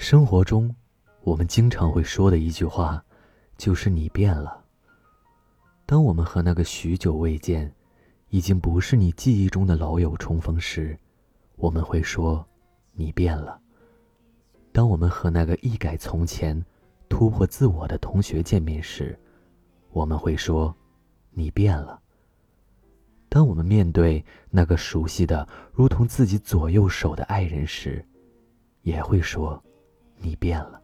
生活中，我们经常会说的一句话，就是“你变了”。当我们和那个许久未见、已经不是你记忆中的老友重逢时，我们会说“你变了”。当我们和那个一改从前、突破自我的同学见面时，我们会说“你变了”。当我们面对那个熟悉的如同自己左右手的爱人时，也会说。你变了。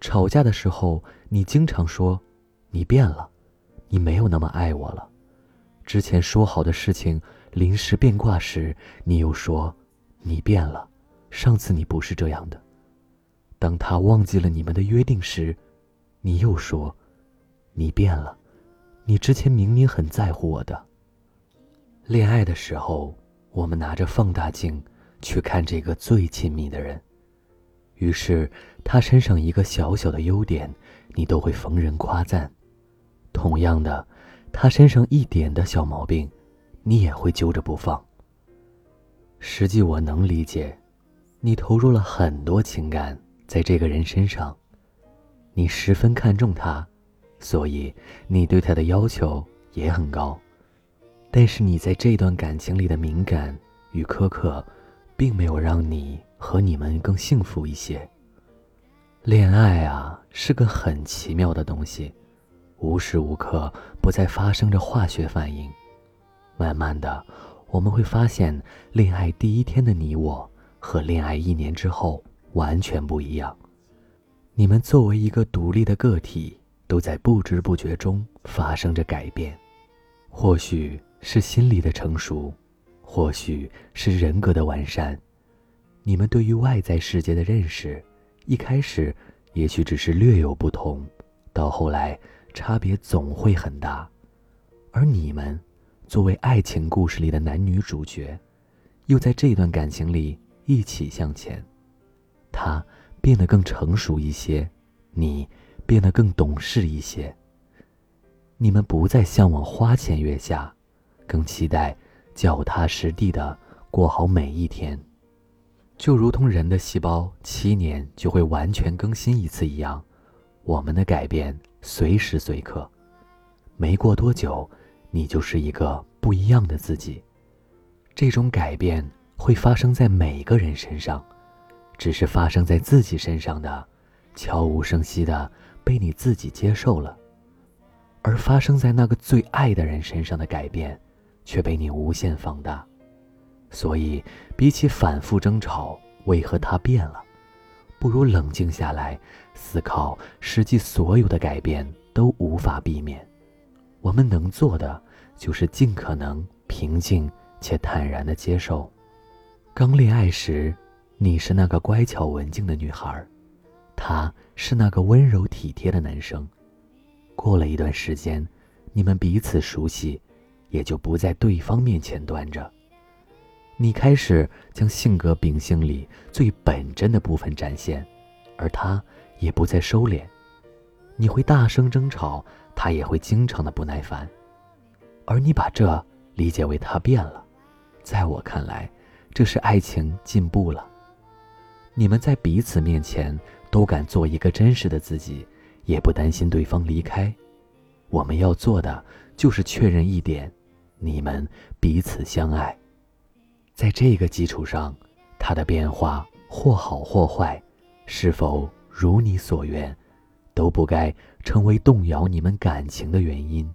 吵架的时候，你经常说：“你变了，你没有那么爱我了。”之前说好的事情临时变卦时，你又说：“你变了，上次你不是这样的。”当他忘记了你们的约定时，你又说：“你变了，你之前明明很在乎我的。”恋爱的时候，我们拿着放大镜去看这个最亲密的人。于是，他身上一个小小的优点，你都会逢人夸赞；同样的，他身上一点的小毛病，你也会揪着不放。实际我能理解，你投入了很多情感在这个人身上，你十分看重他，所以你对他的要求也很高。但是你在这段感情里的敏感与苛刻，并没有让你。和你们更幸福一些。恋爱啊，是个很奇妙的东西，无时无刻不在发生着化学反应。慢慢的，我们会发现，恋爱第一天的你我和恋爱一年之后完全不一样。你们作为一个独立的个体，都在不知不觉中发生着改变，或许是心理的成熟，或许是人格的完善。你们对于外在世界的认识，一开始也许只是略有不同，到后来差别总会很大。而你们，作为爱情故事里的男女主角，又在这段感情里一起向前。他变得更成熟一些，你变得更懂事一些。你们不再向往花前月下，更期待脚踏实地的过好每一天。就如同人的细胞七年就会完全更新一次一样，我们的改变随时随刻，没过多久，你就是一个不一样的自己。这种改变会发生在每个人身上，只是发生在自己身上的，悄无声息的被你自己接受了；而发生在那个最爱的人身上的改变，却被你无限放大。所以，比起反复争吵为何他变了，不如冷静下来思考，实际所有的改变都无法避免。我们能做的就是尽可能平静且坦然地接受。刚恋爱时，你是那个乖巧文静的女孩，他是那个温柔体贴的男生。过了一段时间，你们彼此熟悉，也就不在对方面前端着。你开始将性格秉性里最本真的部分展现，而他也不再收敛。你会大声争吵，他也会经常的不耐烦，而你把这理解为他变了。在我看来，这是爱情进步了。你们在彼此面前都敢做一个真实的自己，也不担心对方离开。我们要做的就是确认一点：你们彼此相爱。在这个基础上，他的变化或好或坏，是否如你所愿，都不该成为动摇你们感情的原因。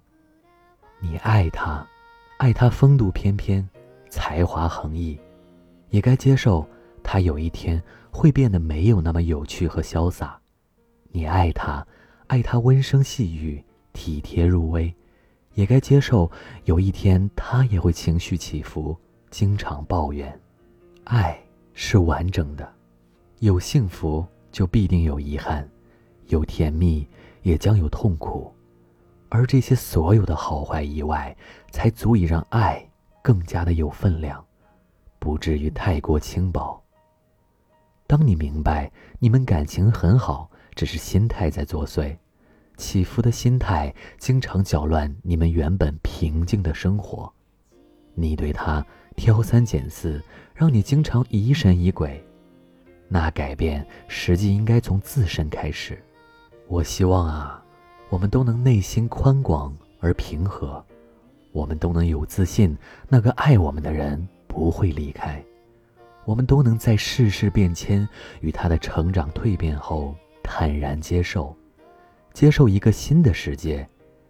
你爱他，爱他风度翩翩，才华横溢，也该接受他有一天会变得没有那么有趣和潇洒。你爱他，爱他温声细语，体贴入微，也该接受有一天他也会情绪起伏。经常抱怨，爱是完整的，有幸福就必定有遗憾，有甜蜜也将有痛苦，而这些所有的好坏意外，才足以让爱更加的有分量，不至于太过轻薄。当你明白你们感情很好，只是心态在作祟，起伏的心态经常搅乱你们原本平静的生活，你对他。挑三拣四，让你经常疑神疑鬼。那改变实际应该从自身开始。我希望啊，我们都能内心宽广而平和，我们都能有自信，那个爱我们的人不会离开。我们都能在世事变迁与他的成长蜕变后坦然接受，接受一个新的世界，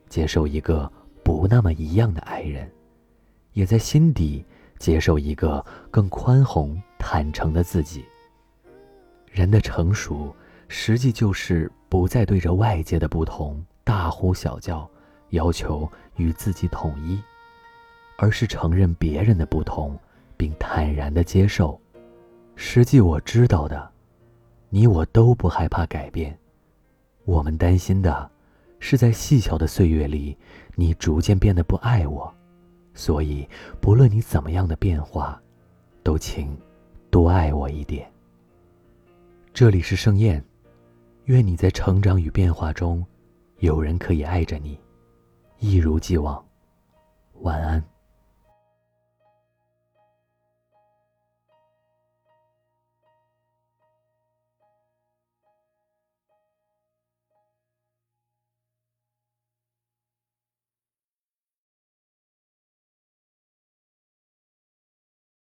接受一个不那么一样的爱人，也在心底接受一个更宽宏坦诚的自己。人的成熟，实际就是不再对着外界的不同大呼小叫，要求与自己统一，而是承认别人的不同，并坦然的接受。实际我知道的，你我都不害怕改变。我们担心的，是在细小的岁月里，你逐渐变得不爱我。所以，不论你怎么样的变化，都请多爱我一点。这里是盛宴，愿你在成长与变化中，有人可以爱着你，一如既往。晚安。